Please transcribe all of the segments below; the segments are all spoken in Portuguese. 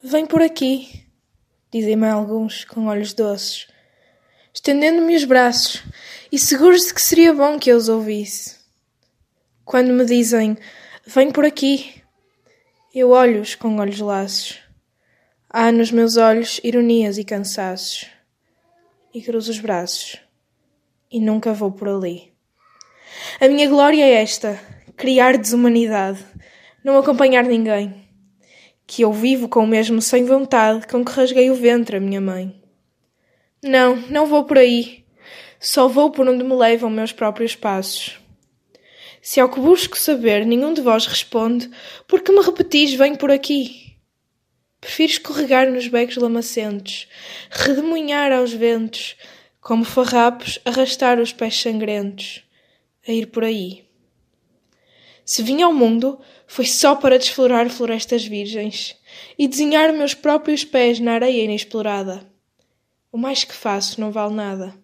Vem por aqui, dizem-me alguns com olhos doces, estendendo-me os braços e seguros de que seria bom que eu os ouvisse. Quando me dizem vem por aqui, eu olho-os com olhos laços. Há nos meus olhos ironias e cansaços. E cruzo os braços. E nunca vou por ali. A minha glória é esta: criar desumanidade, não acompanhar ninguém que eu vivo com o mesmo sem vontade com que rasguei o ventre a minha mãe. Não, não vou por aí. Só vou por onde me levam meus próprios passos. Se ao que busco saber nenhum de vós responde, por que me repetis vem por aqui? Prefiro escorregar nos becos lamacentos, redemoinhar aos ventos, como farrapos arrastar os pés sangrentos, a ir por aí. Se vim ao mundo, foi só para desflorar florestas virgens e desenhar meus próprios pés na areia inexplorada. O mais que faço não vale nada.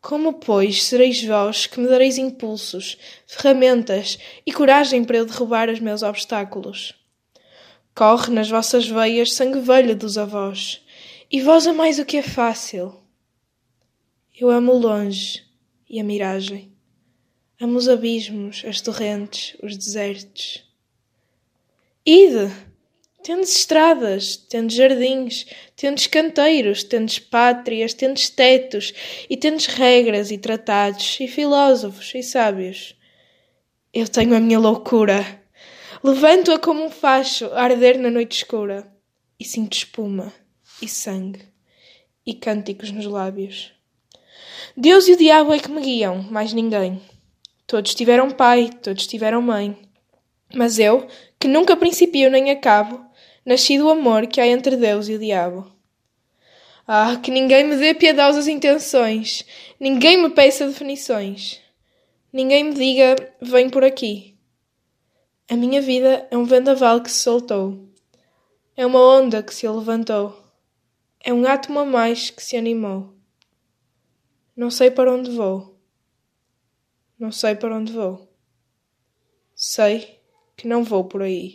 Como, pois, sereis vós que me dareis impulsos, ferramentas e coragem para eu derrubar os meus obstáculos? Corre nas vossas veias sangue velho dos avós, e vós amais o que é fácil. Eu amo longe e a miragem. Amo os abismos, as torrentes, os desertos. Ide! Tendes estradas, tendes jardins, tendes canteiros, tendes pátrias, tendes tetos, e tendes regras e tratados, e filósofos e sábios. Eu tenho a minha loucura. Levanto-a como um facho a arder na noite escura, e sinto espuma, e sangue, e cânticos nos lábios. Deus e o diabo é que me guiam, mais ninguém. Todos tiveram pai, todos tiveram mãe. Mas eu, que nunca principio nem acabo, nasci do amor que há entre Deus e o diabo. Ah, que ninguém me dê piedosas intenções, ninguém me peça definições, ninguém me diga vem por aqui. A minha vida é um vendaval que se soltou, é uma onda que se levantou, é um átomo a mais que se animou. Não sei para onde vou. Não sei para onde vou. Sei que não vou por aí.